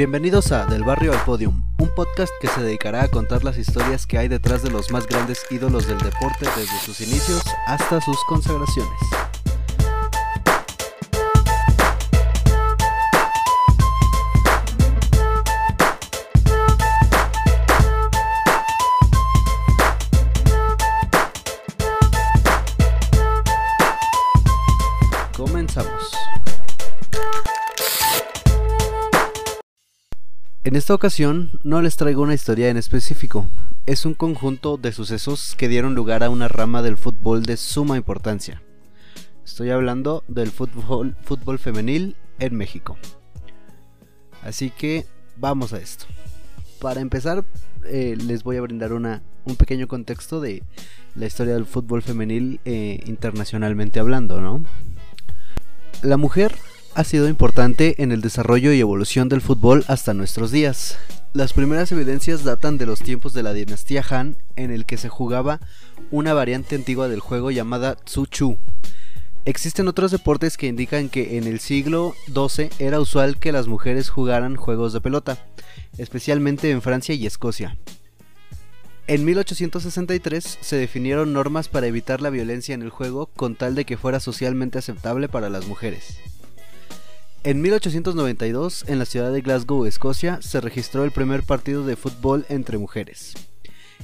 Bienvenidos a Del Barrio al Podium, un podcast que se dedicará a contar las historias que hay detrás de los más grandes ídolos del deporte desde sus inicios hasta sus consagraciones. En esta ocasión no les traigo una historia en específico, es un conjunto de sucesos que dieron lugar a una rama del fútbol de suma importancia. Estoy hablando del fútbol, femenil en México. Así que vamos a esto. Para empezar, eh, les voy a brindar una, un pequeño contexto de la historia del fútbol femenil eh, internacionalmente hablando, ¿no? La mujer ha sido importante en el desarrollo y evolución del fútbol hasta nuestros días. Las primeras evidencias datan de los tiempos de la dinastía Han, en el que se jugaba una variante antigua del juego llamada Tsu Chu. Existen otros deportes que indican que en el siglo XII era usual que las mujeres jugaran juegos de pelota, especialmente en Francia y Escocia. En 1863 se definieron normas para evitar la violencia en el juego con tal de que fuera socialmente aceptable para las mujeres. En 1892, en la ciudad de Glasgow, Escocia, se registró el primer partido de fútbol entre mujeres.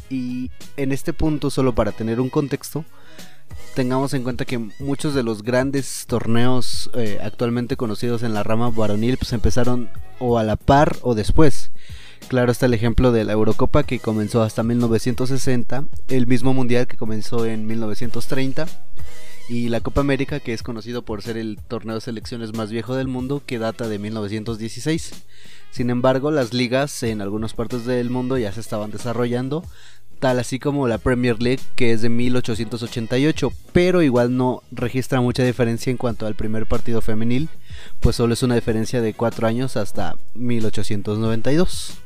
Y en este punto, solo para tener un contexto, tengamos en cuenta que muchos de los grandes torneos eh, actualmente conocidos en la rama varonil pues empezaron o a la par o después. Claro está el ejemplo de la Eurocopa que comenzó hasta 1960, el mismo Mundial que comenzó en 1930 y la Copa América que es conocido por ser el torneo de selecciones más viejo del mundo que data de 1916. Sin embargo, las ligas en algunas partes del mundo ya se estaban desarrollando, tal así como la Premier League que es de 1888, pero igual no registra mucha diferencia en cuanto al primer partido femenil, pues solo es una diferencia de 4 años hasta 1892.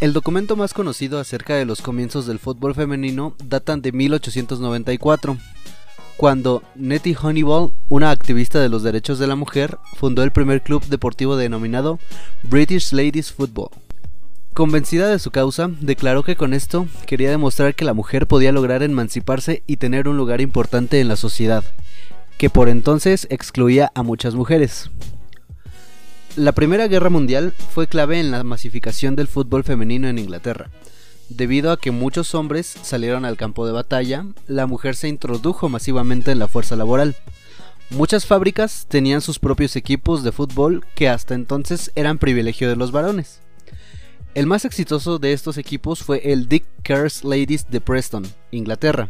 El documento más conocido acerca de los comienzos del fútbol femenino datan de 1894, cuando Nettie Honeyball, una activista de los derechos de la mujer, fundó el primer club deportivo denominado British Ladies Football. Convencida de su causa, declaró que con esto quería demostrar que la mujer podía lograr emanciparse y tener un lugar importante en la sociedad, que por entonces excluía a muchas mujeres. La Primera Guerra Mundial fue clave en la masificación del fútbol femenino en Inglaterra. Debido a que muchos hombres salieron al campo de batalla, la mujer se introdujo masivamente en la fuerza laboral. Muchas fábricas tenían sus propios equipos de fútbol que hasta entonces eran privilegio de los varones. El más exitoso de estos equipos fue el Dick Kerr's Ladies de Preston, Inglaterra,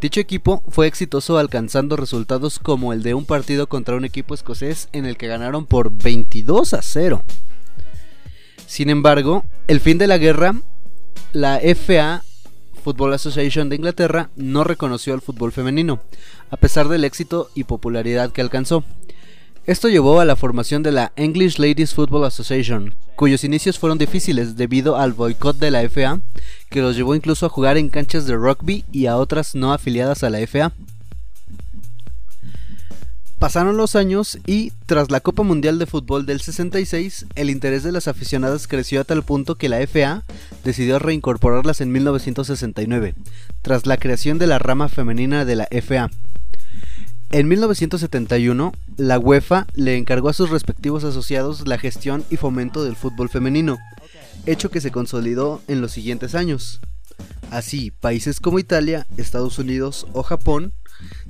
Dicho equipo fue exitoso alcanzando resultados como el de un partido contra un equipo escocés en el que ganaron por 22 a 0. Sin embargo, el fin de la guerra, la FA Football Association de Inglaterra no reconoció al fútbol femenino, a pesar del éxito y popularidad que alcanzó. Esto llevó a la formación de la English Ladies Football Association, cuyos inicios fueron difíciles debido al boicot de la FA, que los llevó incluso a jugar en canchas de rugby y a otras no afiliadas a la FA. Pasaron los años y, tras la Copa Mundial de Fútbol del 66, el interés de las aficionadas creció a tal punto que la FA decidió reincorporarlas en 1969, tras la creación de la rama femenina de la FA. En 1971, la UEFA le encargó a sus respectivos asociados la gestión y fomento del fútbol femenino, hecho que se consolidó en los siguientes años. Así, países como Italia, Estados Unidos o Japón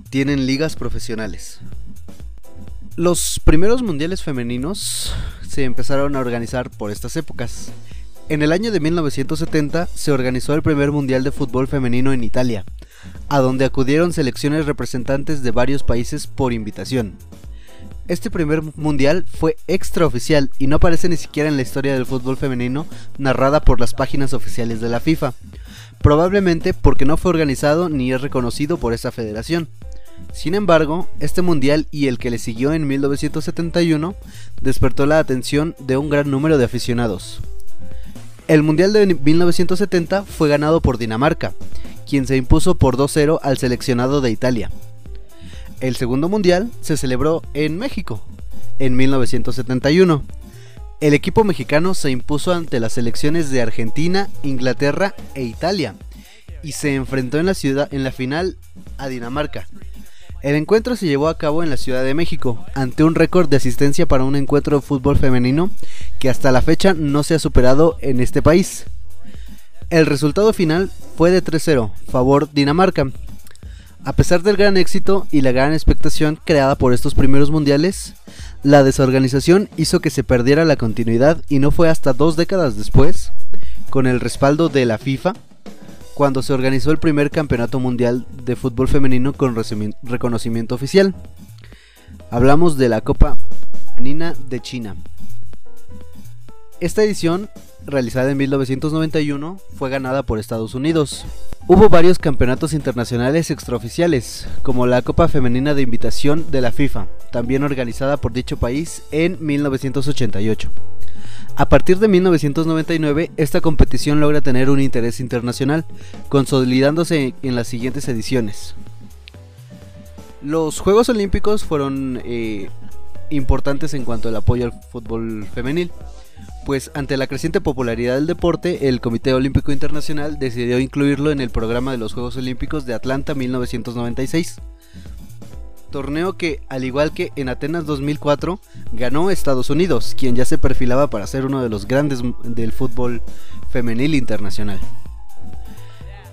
tienen ligas profesionales. Los primeros mundiales femeninos se empezaron a organizar por estas épocas. En el año de 1970 se organizó el primer mundial de fútbol femenino en Italia, a donde acudieron selecciones representantes de varios países por invitación. Este primer mundial fue extraoficial y no aparece ni siquiera en la historia del fútbol femenino narrada por las páginas oficiales de la FIFA, probablemente porque no fue organizado ni es reconocido por esa federación. Sin embargo, este mundial y el que le siguió en 1971 despertó la atención de un gran número de aficionados. El mundial de 1970 fue ganado por Dinamarca, quien se impuso por 2-0 al seleccionado de Italia. El segundo mundial se celebró en México, en 1971. El equipo mexicano se impuso ante las selecciones de Argentina, Inglaterra e Italia y se enfrentó en la ciudad en la final a Dinamarca. El encuentro se llevó a cabo en la Ciudad de México, ante un récord de asistencia para un encuentro de fútbol femenino que hasta la fecha no se ha superado en este país. El resultado final fue de 3-0, favor Dinamarca. A pesar del gran éxito y la gran expectación creada por estos primeros mundiales, la desorganización hizo que se perdiera la continuidad y no fue hasta dos décadas después, con el respaldo de la FIFA, cuando se organizó el primer campeonato mundial de fútbol femenino con reconocimiento oficial. Hablamos de la Copa Femenina de China. Esta edición, realizada en 1991, fue ganada por Estados Unidos. Hubo varios campeonatos internacionales extraoficiales, como la Copa Femenina de Invitación de la FIFA, también organizada por dicho país en 1988. A partir de 1999, esta competición logra tener un interés internacional, consolidándose en las siguientes ediciones. Los Juegos Olímpicos fueron eh, importantes en cuanto al apoyo al fútbol femenil, pues ante la creciente popularidad del deporte, el Comité Olímpico Internacional decidió incluirlo en el programa de los Juegos Olímpicos de Atlanta 1996 torneo que, al igual que en Atenas 2004, ganó Estados Unidos, quien ya se perfilaba para ser uno de los grandes del fútbol femenil internacional.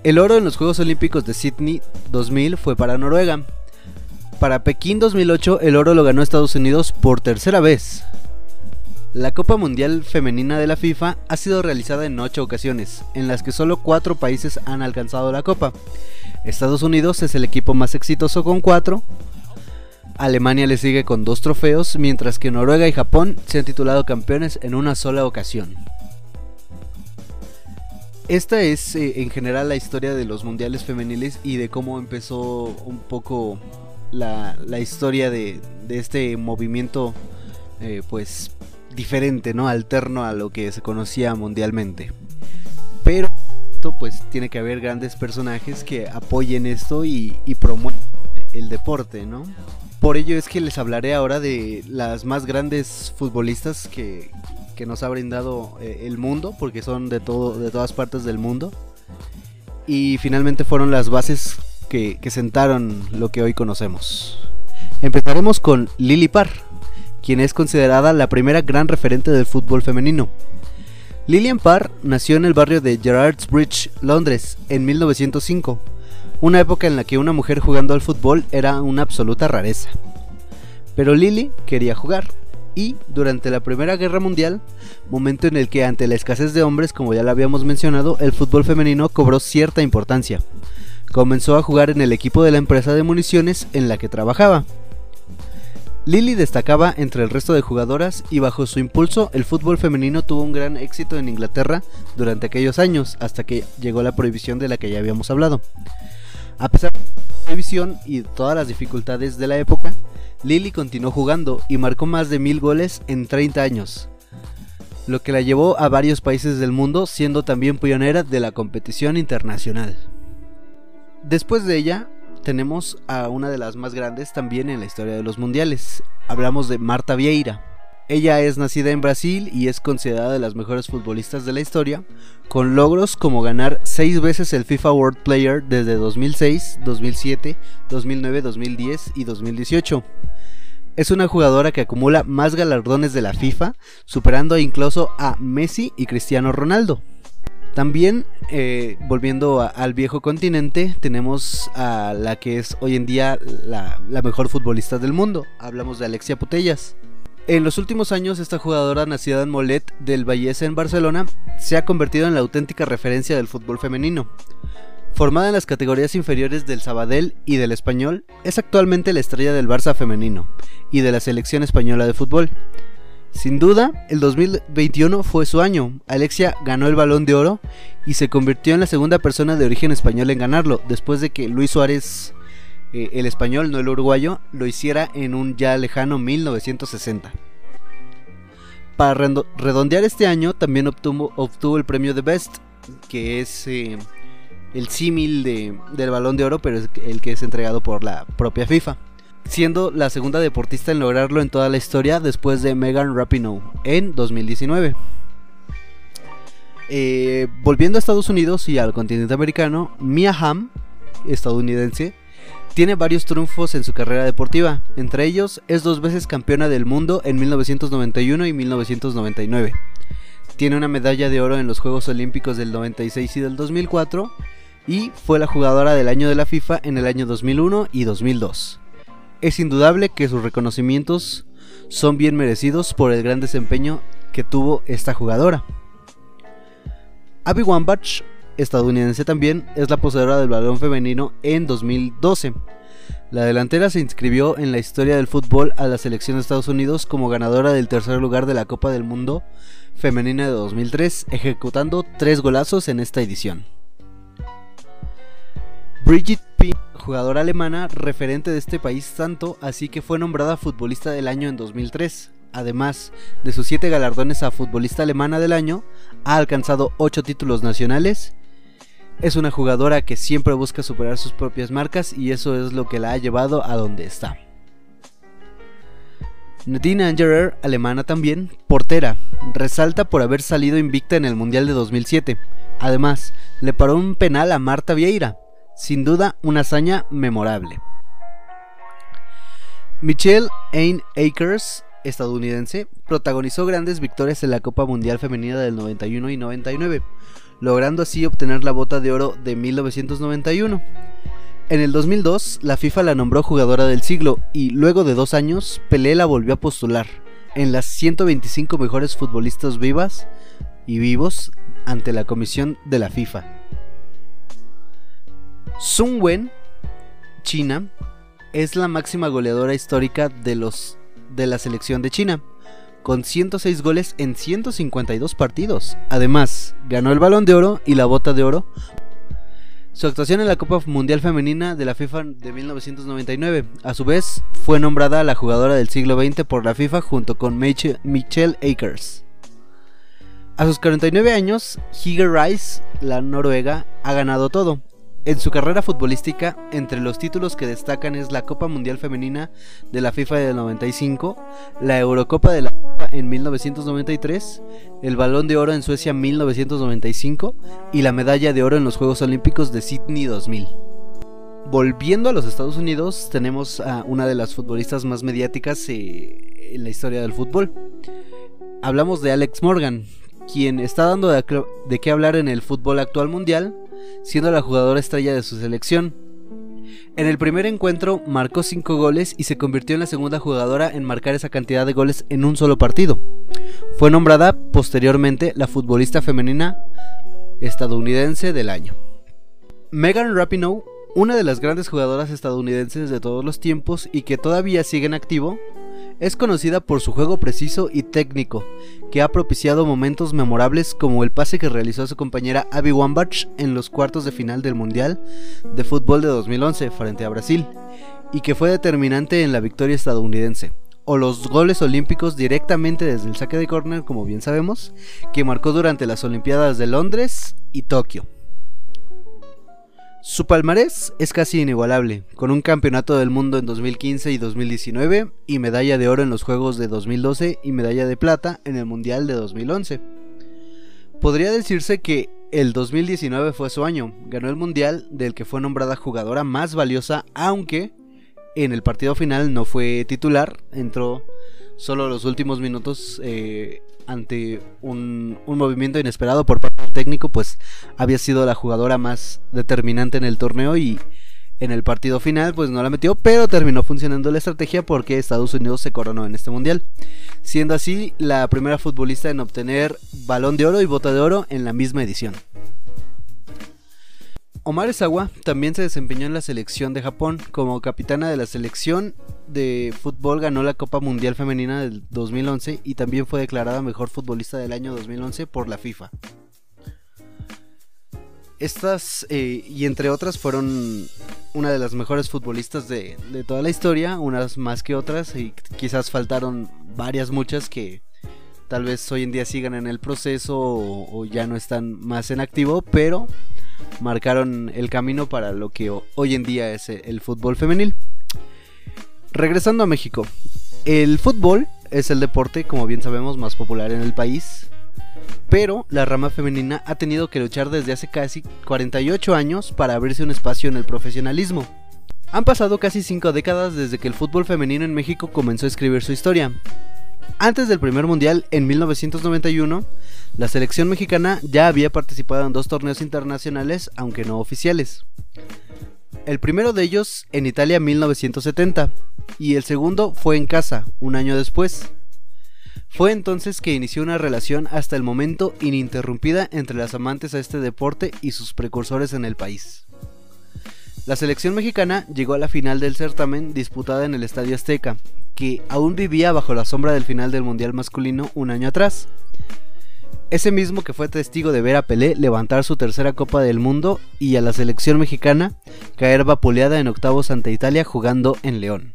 El oro en los Juegos Olímpicos de Sydney 2000 fue para Noruega. Para Pekín 2008 el oro lo ganó Estados Unidos por tercera vez. La Copa Mundial Femenina de la FIFA ha sido realizada en 8 ocasiones, en las que solo 4 países han alcanzado la Copa. Estados Unidos es el equipo más exitoso con 4, Alemania le sigue con dos trofeos, mientras que Noruega y Japón se han titulado campeones en una sola ocasión. Esta es eh, en general la historia de los mundiales femeniles y de cómo empezó un poco la, historia de, este movimiento eh, pues diferente, ¿no? Alterno a lo que se conocía mundialmente. Pero pues tiene que haber grandes personajes que apoyen esto y, y promuevan el deporte, ¿no? Por ello es que les hablaré ahora de las más grandes futbolistas que, nos ha brindado eh, el mundo, porque son de, todo, de todas partes del mundo. Y finalmente fueron las bases que, que sentaron lo que hoy conocemos. Empezaremos con Lily Parr, quien es considerada la primera gran referente del fútbol femenino. Lillian Parr nació en el barrio de Gerrards Bridge, Londres, en 1905 una época en la que una mujer jugando al fútbol era una absoluta rareza. Pero Lily quería jugar, y durante la Primera Guerra Mundial, momento en el que ante la escasez de hombres, como ya lo habíamos mencionado, el fútbol femenino cobró cierta importancia. Comenzó a jugar en el equipo de la empresa de municiones en la que trabajaba. Lily destacaba entre el resto de jugadoras y bajo su impulso el fútbol femenino tuvo un gran éxito en Inglaterra durante aquellos años hasta que llegó la prohibición de la que ya habíamos hablado. A pesar de la prohibición y todas las dificultades de la época, Lily continuó jugando y marcó más de mil goles en 30 años, lo que la llevó a varios países del mundo, siendo también pionera de la competición internacional. Después de ella, tenemos a una de las más grandes también en la historia de los mundiales. Hablamos de Marta Vieira. Ella es nacida en Brasil y es considerada de las mejores futbolistas de la historia, con logros como ganar 6 veces el FIFA World Player desde 2006, 2007, 2009, 2010 y 2018. Es una jugadora que acumula más galardones de la FIFA, superando incluso a Messi y Cristiano Ronaldo. También, eh, volviendo al viejo continente, tenemos a la que es hoy en día la, la mejor futbolista del mundo. Hablamos de Alexia Putellas. En los últimos años, esta jugadora nacida en Molet del Vallese en Barcelona se ha convertido en la auténtica referencia del fútbol femenino. Formada en las categorías inferiores del Sabadell y del Español, es actualmente la estrella del Barça femenino y de la selección española de fútbol. Sin duda, el 2021 fue su año. Alexia ganó el balón de oro y se convirtió en la segunda persona de origen español en ganarlo, después de que Luis Suárez eh, el español, no el uruguayo, lo hiciera en un ya lejano 1960. Para redondear este año también obtuvo, obtuvo el premio de Best, que es eh, el símil de, del balón de oro, pero es el que es entregado por la propia FIFA. siendo la segunda deportista en lograrlo en toda la historia después de Megan Rapinoe en 2019. Eh, volviendo a Estados Unidos y al continente americano, Mia Hamm, estadounidense, tiene varios triunfos en su carrera deportiva, entre ellos es dos veces campeona del mundo en 1991 y 1999. Tiene una medalla de oro en los Juegos Olímpicos del 96 y del 2004 y fue la jugadora del año de la FIFA en el año 2001 y 2002. Es indudable que sus reconocimientos son bien merecidos por el gran desempeño que tuvo esta jugadora. Abby Wambach estadounidense también, es la poseedora del balón femenino en 2012. La delantera se inscribió en la historia del fútbol a la selección de Estados Unidos como ganadora del tercer lugar de la Copa del Mundo femenina de 2003, ejecutando tres golazos en esta edición. Brigitte P., jugadora alemana, referente de este país tanto, así que fue nombrada futbolista del año en 2003. Además de sus siete galardones a futbolista alemana del año, ha alcanzado 8 títulos nacionales es una jugadora que siempre busca superar sus propias marcas y eso es lo que la ha llevado a donde está. Nadine Angerer, alemana también, portera, resalta por haber salido invicta en el Mundial de 2007. Además, le paró un penal a Marta Vieira, sin duda una hazaña memorable. Michelle Ain Akers, estadounidense, protagonizó grandes victorias en la Copa Mundial Femenina del 91 y 99 logrando así obtener la bota de oro de 1991. En el 2002, la FIFA la nombró jugadora del siglo y luego de dos años, Pelé la volvió a postular en las 125 mejores futbolistas vivas y vivos ante la comisión de la FIFA. Sun Wen, China, es la máxima goleadora histórica de, los, de la selección de China con 106 goles en 152 partidos. Además, ganó el balón de oro y la bota de oro. Su actuación en la Copa Mundial Femenina de la FIFA de 1999. A su vez, fue nombrada la jugadora del siglo XX por la FIFA junto con Michelle Akers. A sus 49 años, Hige Rice, la noruega, ha ganado todo. En su carrera futbolística, entre los títulos que destacan es la Copa Mundial Femenina de la FIFA del 95, la Eurocopa de la FIFA en 1993, el Balón de Oro en Suecia 1995 y la medalla de oro en los Juegos Olímpicos de Sydney 2000. Volviendo a los Estados Unidos, tenemos a una de las futbolistas más mediáticas eh, en la historia del fútbol. Hablamos de Alex Morgan, quien está dando de, de qué hablar en el fútbol actual mundial siendo la jugadora estrella de su selección. En el primer encuentro marcó 5 goles y se convirtió en la segunda jugadora en marcar esa cantidad de goles en un solo partido. Fue nombrada posteriormente la futbolista femenina estadounidense del año. Megan Rapinoe, una de las grandes jugadoras estadounidenses de todos los tiempos y que todavía sigue en activo, es conocida por su juego preciso y técnico, que ha propiciado momentos memorables como el pase que realizó su compañera Abby Wambach en los cuartos de final del Mundial de Fútbol de 2011 frente a Brasil, y que fue determinante en la victoria estadounidense, o los goles olímpicos directamente desde el saque de córner, como bien sabemos, que marcó durante las Olimpiadas de Londres y Tokio. Su palmarés es casi inigualable, con un campeonato del mundo en 2015 y 2019 y medalla de oro en los Juegos de 2012 y medalla de plata en el Mundial de 2011. Podría decirse que el 2019 fue su año, ganó el Mundial del que fue nombrada jugadora más valiosa, aunque en el partido final no fue titular, entró solo los últimos minutos eh, ante un, movimiento inesperado por parte del técnico, pues había sido la jugadora más determinante en el torneo y en el partido final pues no la metió, pero terminó funcionando la estrategia porque Estados Unidos se coronó en este mundial, siendo así la primera futbolista en obtener balón de oro y bota de oro en la misma edición. Omar Esawa también se desempeñó en la selección de Japón como capitana de la selección de fútbol ganó la Copa Mundial Femenina del 2011 y también fue declarada mejor futbolista del año 2011 por la FIFA. Estas eh, y entre otras fueron una de las mejores futbolistas de, toda la historia, unas más que otras y quizás faltaron varias muchas que tal vez hoy en día sigan en el proceso o ya no están más en activo, pero marcaron el camino para lo que hoy en día es el fútbol femenil. Regresando a México, el fútbol es el deporte, como bien sabemos, más popular en el país, pero la rama femenina ha tenido que luchar desde hace casi 48 años para abrirse un espacio en el profesionalismo. Han pasado casi 5 décadas desde que el fútbol femenino en México comenzó a escribir su historia. Antes del primer mundial, en 1991, la selección mexicana ya había participado en dos torneos internacionales, aunque no oficiales. El primero de ellos en Italia en 1970 y el segundo fue en casa, un año después. Fue entonces que inició una relación hasta el momento ininterrumpida entre las amantes a este deporte y sus precursores en el país. La selección mexicana llegó a la final del certamen disputada en el Estadio Azteca, que aún vivía bajo la sombra del final del Mundial masculino un año atrás. Ese mismo que fue testigo de ver a Pelé levantar su tercera Copa del Mundo y a la selección mexicana caer vapuleada en octavos ante Italia jugando en León.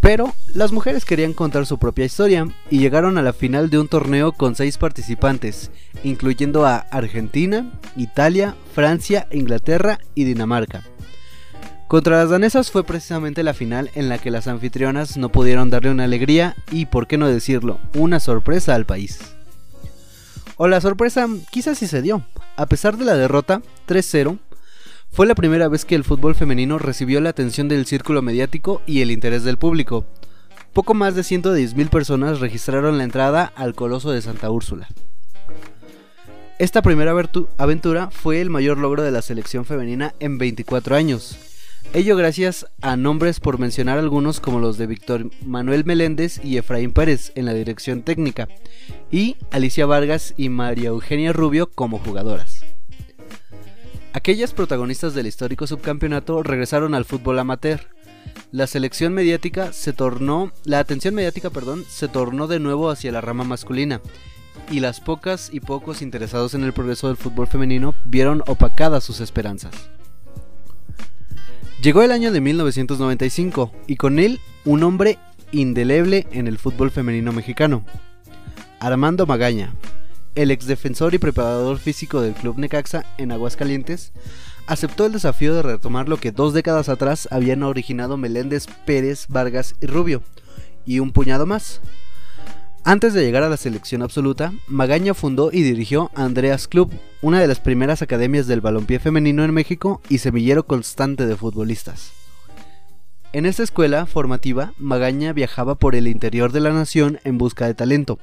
Pero las mujeres querían contar su propia historia y llegaron a la final de un torneo con seis participantes, incluyendo a Argentina, Italia, Francia, Inglaterra y Dinamarca. Contra las danesas fue precisamente la final en la que las anfitrionas no pudieron darle una alegría y, por qué no decirlo, una sorpresa al país. O la sorpresa quizás sí se dio. A pesar de la derrota, 3-0, fue la primera vez que el fútbol femenino recibió la atención del círculo mediático y el interés del público. Poco más de 110.000 personas registraron la entrada al Coloso de Santa Úrsula. Esta primera aventura fue el mayor logro de la selección femenina en 24 años, Ello gracias a nombres por mencionar algunos como los de Víctor Manuel Meléndez y Efraín Pérez en la dirección técnica, y Alicia Vargas y María Eugenia Rubio como jugadoras. Aquellas protagonistas del histórico subcampeonato regresaron al fútbol amateur. La selección mediática se tornó, la atención mediática, perdón, se tornó de nuevo hacia la rama masculina, y las pocas y pocos interesados en el progreso del fútbol femenino vieron opacadas sus esperanzas. Llegó el año de 1995 y con él un hombre indeleble en el fútbol femenino mexicano. Armando Magaña, el exdefensor y preparador físico del Club Necaxa en Aguascalientes, aceptó el desafío de retomar lo que dos décadas atrás habían originado Meléndez, Pérez, Vargas y Rubio, y un puñado más, antes de llegar a la selección absoluta, Magaña fundó y dirigió Andreas Club, una de las primeras academias del balompié femenino en México y semillero constante de futbolistas. En esta escuela formativa, Magaña viajaba por el interior de la nación en busca de talento,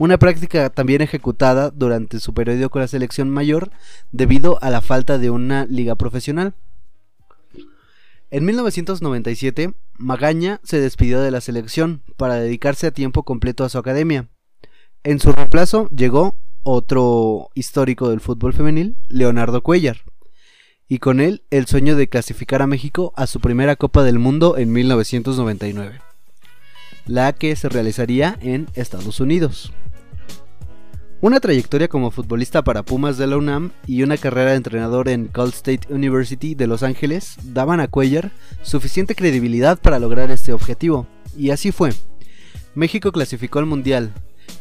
una práctica también ejecutada durante su periodo con la selección mayor debido a la falta de una liga profesional. En 1997, Magaña se despidió de la selección para dedicarse a tiempo completo a su academia. En su reemplazo llegó otro histórico del fútbol femenil, Leonardo Cuellar, y con él el sueño de clasificar a México a su primera Copa del Mundo en 1999, la que se realizaría en Estados Unidos. Una trayectoria como futbolista para Pumas de la UNAM y una carrera de entrenador en Cal State University de Los Ángeles daban a Cuellar suficiente credibilidad para lograr este objetivo, y así fue. México clasificó al Mundial,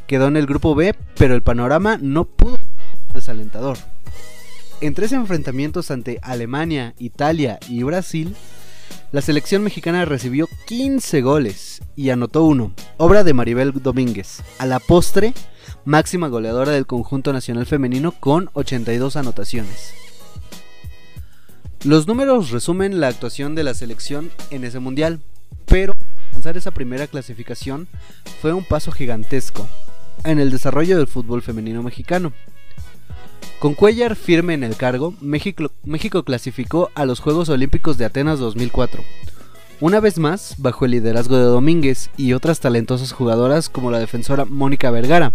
quedó en el grupo B, pero el panorama no pudo ser desalentador. En tres enfrentamientos ante Alemania, Italia y Brasil, la selección mexicana recibió 15 goles y anotó uno, obra de Maribel Domínguez. A la postre, máxima goleadora del conjunto nacional femenino con 82 anotaciones. Los números resumen la actuación de la selección en ese mundial, pero alcanzar esa primera clasificación fue un paso gigantesco en el desarrollo del fútbol femenino mexicano. Con Cuellar firme en el cargo, México, México clasificó a los Juegos Olímpicos de Atenas 2004, una vez más bajo el liderazgo de Domínguez y otras talentosas jugadoras como la defensora Mónica Vergara.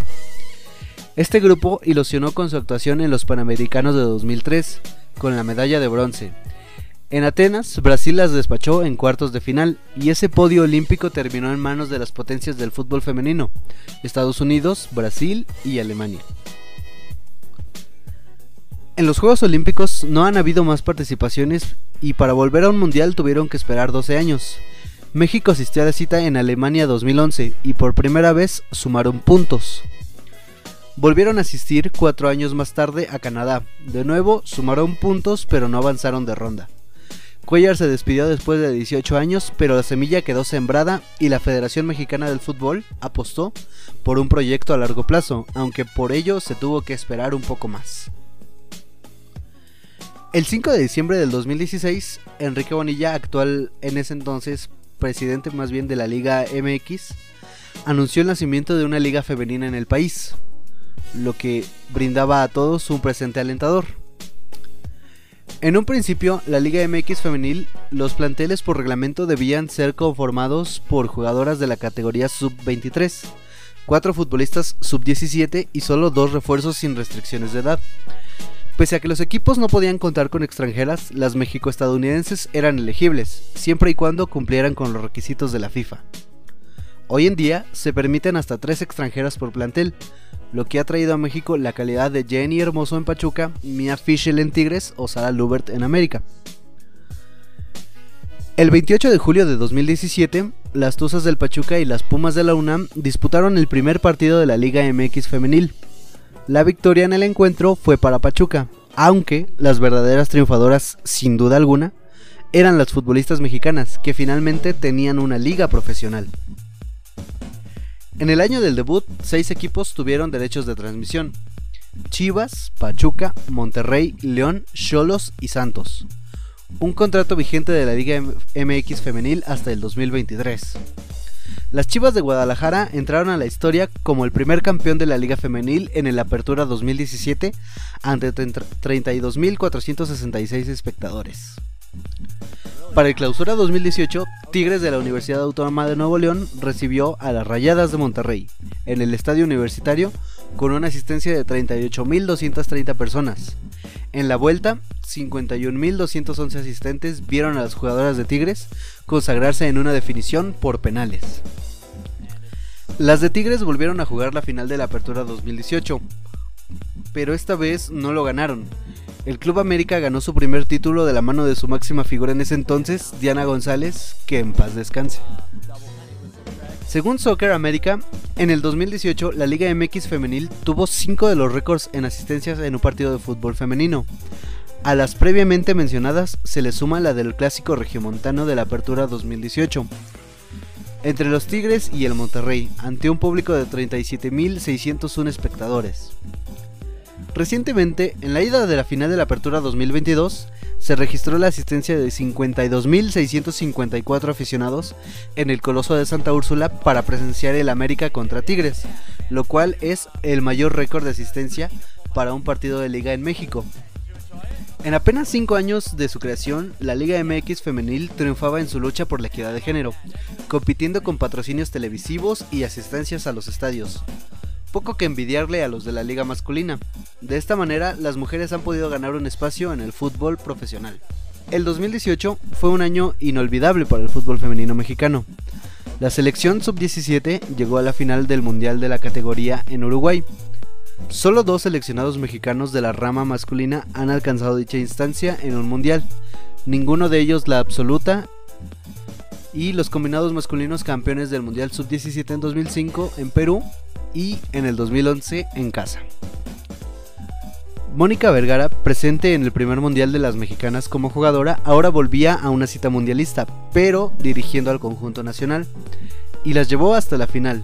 Este grupo ilusionó con su actuación en los Panamericanos de 2003, con la medalla de bronce. En Atenas, Brasil las despachó en cuartos de final y ese podio olímpico terminó en manos de las potencias del fútbol femenino, Estados Unidos, Brasil y Alemania. En los Juegos Olímpicos no han habido más participaciones y para volver a un mundial tuvieron que esperar 12 años. México asistió a la cita en Alemania 2011 y por primera vez sumaron puntos. Volvieron a asistir cuatro años más tarde a Canadá. De nuevo sumaron puntos pero no avanzaron de ronda. Cuellar se despidió después de 18 años, pero la semilla quedó sembrada y la Federación Mexicana del Fútbol apostó por un proyecto a largo plazo, aunque por ello se tuvo que esperar un poco más. El 5 de diciembre del 2016, Enrique Bonilla, actual en ese entonces presidente más bien de la Liga MX, anunció el nacimiento de una liga femenina en el país, lo que brindaba a todos un presente alentador. En un principio, la Liga MX femenil, los planteles por reglamento debían ser conformados por jugadoras de la categoría sub-23, cuatro futbolistas sub-17 y solo dos refuerzos sin restricciones de edad. Pese a que los equipos no podían contar con extranjeras, las mexico-estadounidenses eran elegibles, siempre y cuando cumplieran con los requisitos de la FIFA. Hoy en día se permiten hasta tres extranjeras por plantel, lo que ha traído a México la calidad de Jenny Hermoso en Pachuca, Mia Fischel en Tigres o Sara Lubert en América. El 28 de julio de 2017, las Tuzas del Pachuca y las Pumas de la UNAM disputaron el primer partido de la Liga MX femenil, la victoria en el encuentro fue para Pachuca, aunque las verdaderas triunfadoras, sin duda alguna, eran las futbolistas mexicanas, que finalmente tenían una liga profesional. En el año del debut, seis equipos tuvieron derechos de transmisión. Chivas, Pachuca, Monterrey, León, Cholos y Santos. Un contrato vigente de la Liga MX femenil hasta el 2023. Las Chivas de Guadalajara entraron a la historia como el primer campeón de la Liga Femenil en el Apertura 2017 ante 32.466 espectadores. Para el Clausura 2018, Tigres de la Universidad Autónoma de Nuevo León recibió a las Rayadas de Monterrey en el Estadio Universitario con una asistencia de 38.230 personas. En la vuelta, 51.211 asistentes vieron a las jugadoras de Tigres consagrarse en una definición por penales. Las de Tigres volvieron a jugar la final de la Apertura 2018, pero esta vez no lo ganaron. El Club América ganó su primer título de la mano de su máxima figura en ese entonces, Diana González, que en paz descanse. Según Soccer América, en el 2018 la Liga MX femenil tuvo 5 de los récords en asistencias en un partido de fútbol femenino. A las previamente mencionadas se le suma la del clásico regiomontano de la Apertura 2018, entre los Tigres y el Monterrey, ante un público de 37.601 espectadores. Recientemente, en la ida de la final de la Apertura 2022, se registró la asistencia de 52.654 aficionados en el Coloso de Santa Úrsula para presenciar el América contra Tigres, lo cual es el mayor récord de asistencia para un partido de liga en México, en apenas 5 años de su creación, la Liga MX femenil triunfaba en su lucha por la equidad de género, compitiendo con patrocinios televisivos y asistencias a los estadios. Poco que envidiarle a los de la liga masculina. De esta manera, las mujeres han podido ganar un espacio en el fútbol profesional. El 2018 fue un año inolvidable para el fútbol femenino mexicano. La selección sub-17 llegó a la final del Mundial de la categoría en Uruguay, Solo dos seleccionados mexicanos de la rama masculina han alcanzado dicha instancia en un mundial, ninguno de ellos la absoluta y los combinados masculinos campeones del Mundial Sub-17 en 2005 en Perú y en el 2011 en casa. Mónica Vergara, presente en el primer mundial de las mexicanas como jugadora, ahora volvía a una cita mundialista, pero dirigiendo al conjunto nacional, y las llevó hasta la final,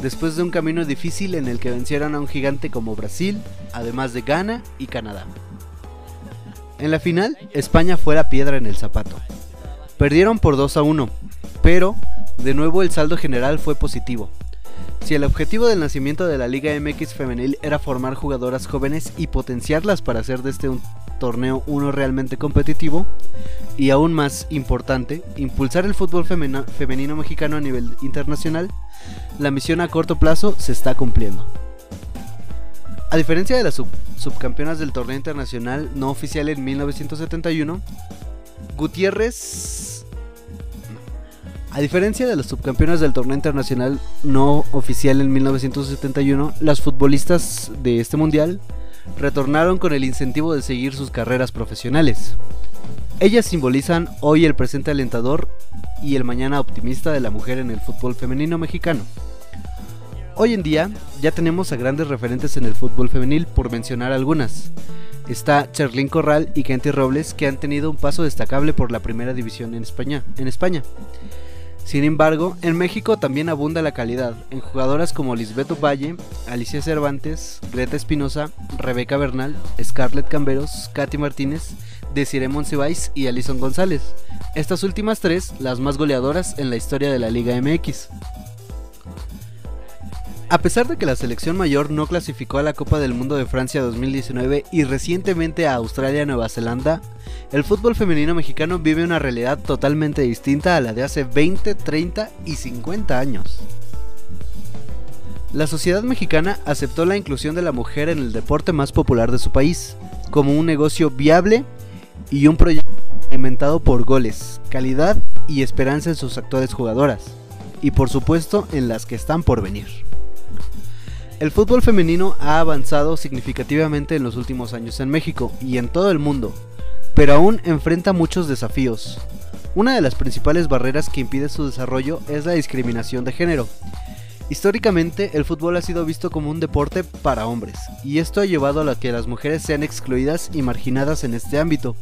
después de un camino difícil en el que vencieron a un gigante como Brasil, además de Ghana y Canadá. En la final, España fue la piedra en el zapato. Perdieron por 2 a 1, pero de nuevo el saldo general fue positivo. Si el objetivo del nacimiento de la Liga MX femenil era formar jugadoras jóvenes y potenciarlas para hacer de este un torneo uno realmente competitivo, y aún más importante, impulsar el fútbol femenino mexicano a nivel internacional, la misión a corto plazo se está cumpliendo. A diferencia de las subcampeonas del torneo internacional no oficial en 1971, Gutiérrez... A diferencia de las subcampeonas del torneo internacional no oficial en 1971, las futbolistas de este mundial retornaron con el incentivo de seguir sus carreras profesionales. Ellas simbolizan hoy el presente alentador y el mañana optimista de la mujer en el fútbol femenino mexicano. Hoy en día ya tenemos a grandes referentes en el fútbol femenil, por mencionar algunas. Está Cherlin Corral y Kenty Robles que han tenido un paso destacable por la primera división. En España. Sin embargo, en México también abunda la calidad, en jugadoras como Lisbeth Valle, Alicia Cervantes, Greta Espinosa, Rebeca Bernal, Scarlett Camberos, Katy Martínez, Desiree Monsiváis y Alison González. Estas últimas tres, las más goleadoras en la historia de la Liga MX. A pesar de que la selección mayor no clasificó a la Copa del Mundo de Francia 2019 y recientemente a Australia-Nueva Zelanda, el fútbol femenino mexicano vive una realidad totalmente distinta a la de hace 20, 30 y 50 años. La sociedad mexicana aceptó la inclusión de la mujer en el deporte más popular de su país, como un negocio viable y un proyecto alimentado por goles, calidad y esperanza en sus actuales jugadoras, y por supuesto en las que están por venir. El fútbol femenino ha avanzado significativamente en los últimos años en México y en todo el mundo, pero aún enfrenta muchos desafíos. Una de las principales barreras que impide su desarrollo es la discriminación de género. Históricamente, el fútbol ha sido visto como un deporte para hombres, y esto ha llevado a que las mujeres sean excluidas y marginadas en este ámbito.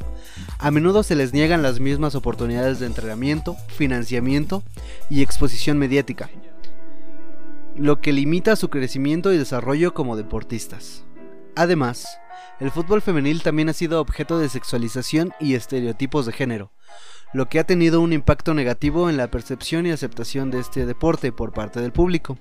A menudo se les niegan las mismas oportunidades de entrenamiento, financiamiento y exposición mediática, lo que limita su crecimiento y desarrollo como deportistas. Además, el fútbol femenil también ha sido objeto de sexualización y estereotipos de género, lo que ha tenido un impacto negativo en la percepción y aceptación de este deporte por parte del público.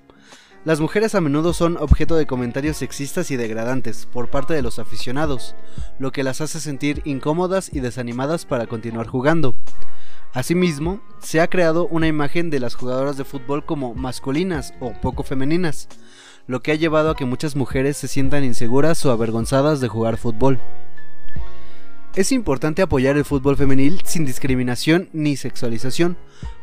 Las mujeres a menudo son objeto de comentarios sexistas y degradantes por parte de los aficionados, lo que las hace sentir incómodas y desanimadas para continuar jugando. Asimismo, se ha creado una imagen de las jugadoras de fútbol como masculinas o poco femeninas, lo que ha llevado a que muchas mujeres se sientan inseguras o avergonzadas de jugar fútbol. Es importante apoyar el fútbol femenil sin discriminación ni sexualización,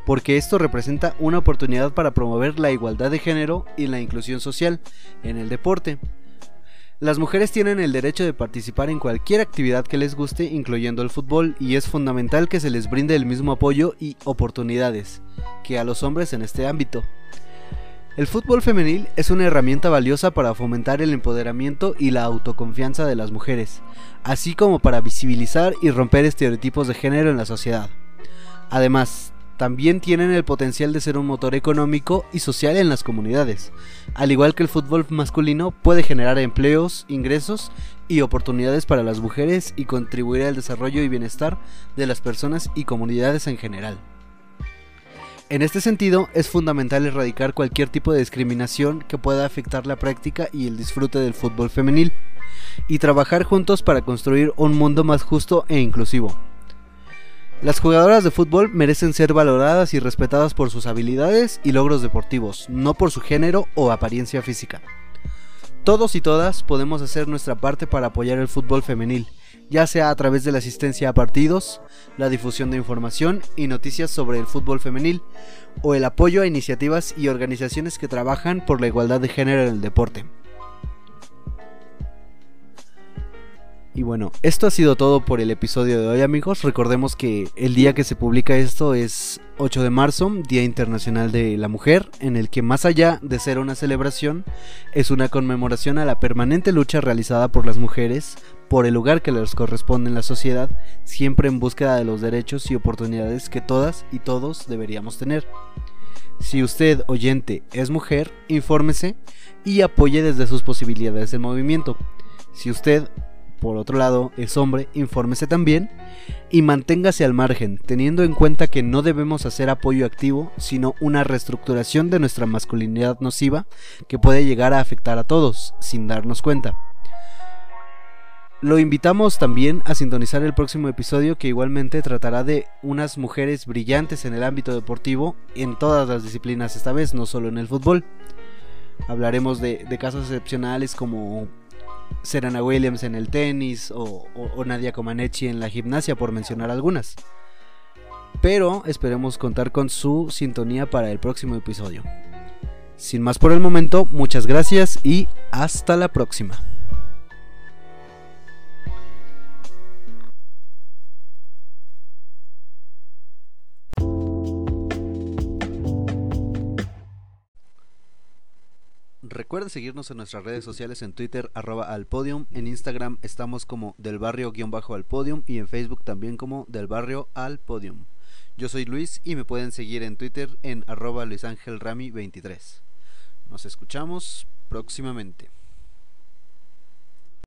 porque esto representa una oportunidad para promover la igualdad de género y la inclusión social en el deporte, las mujeres tienen el derecho de participar en cualquier actividad que les guste, incluyendo el fútbol, y es fundamental que se les brinde el mismo apoyo y oportunidades que a los hombres en este ámbito. El fútbol femenil es una herramienta valiosa para fomentar el empoderamiento y la autoconfianza de las mujeres, así como para visibilizar y romper estereotipos de género en la sociedad. Además, también tienen el potencial de ser un motor económico y social en las comunidades. Al igual que el fútbol masculino, puede generar empleos, ingresos y oportunidades para las mujeres y contribuir al desarrollo y bienestar de las personas y comunidades en general. En este sentido, es fundamental erradicar cualquier tipo de discriminación que pueda afectar la práctica y el disfrute del fútbol femenil, y trabajar juntos para construir un mundo más justo e inclusivo. Las jugadoras de fútbol merecen ser valoradas y respetadas por sus habilidades y logros deportivos, no por su género o apariencia física. Todos y todas podemos hacer nuestra parte para apoyar el fútbol femenil, ya sea a través de la asistencia a partidos, la difusión de información y noticias sobre el fútbol femenil, o el apoyo a iniciativas y organizaciones que trabajan por la igualdad de género en el deporte. Y bueno, esto ha sido todo por el episodio de hoy amigos. Recordemos que el día que se publica esto es 8 de marzo, Día Internacional de la Mujer, en el que más allá de ser una celebración, es una conmemoración a la permanente lucha realizada por las mujeres por el lugar que les corresponde en la sociedad, siempre en búsqueda de los derechos y oportunidades que todas y todos deberíamos tener. Si usted, oyente, es mujer, infórmese y apoye desde sus posibilidades el movimiento. Si usted por otro lado, es hombre, infórmese también y manténgase al margen, teniendo en cuenta que no debemos hacer apoyo activo, sino una reestructuración de nuestra masculinidad nociva que puede llegar a afectar a todos, sin darnos cuenta. Lo invitamos también a sintonizar el próximo episodio que igualmente tratará de unas mujeres brillantes en el ámbito deportivo en todas las disciplinas esta vez, no solo en el fútbol. Hablaremos de, de casos excepcionales como Serena Williams en el tenis o, Nadia Comaneci en la gimnasia, por mencionar algunas. Pero esperemos contar con su sintonía para el próximo episodio. Sin más por el momento, muchas gracias y hasta la próxima. Recuerden seguirnos en nuestras redes sociales en Twitter arroba al podium, en Instagram estamos como del barrio guion bajo al podium y en Facebook también como del barrio al podium. Yo soy Luis y me pueden seguir en Twitter en arroba luisangelrami23. Nos escuchamos próximamente.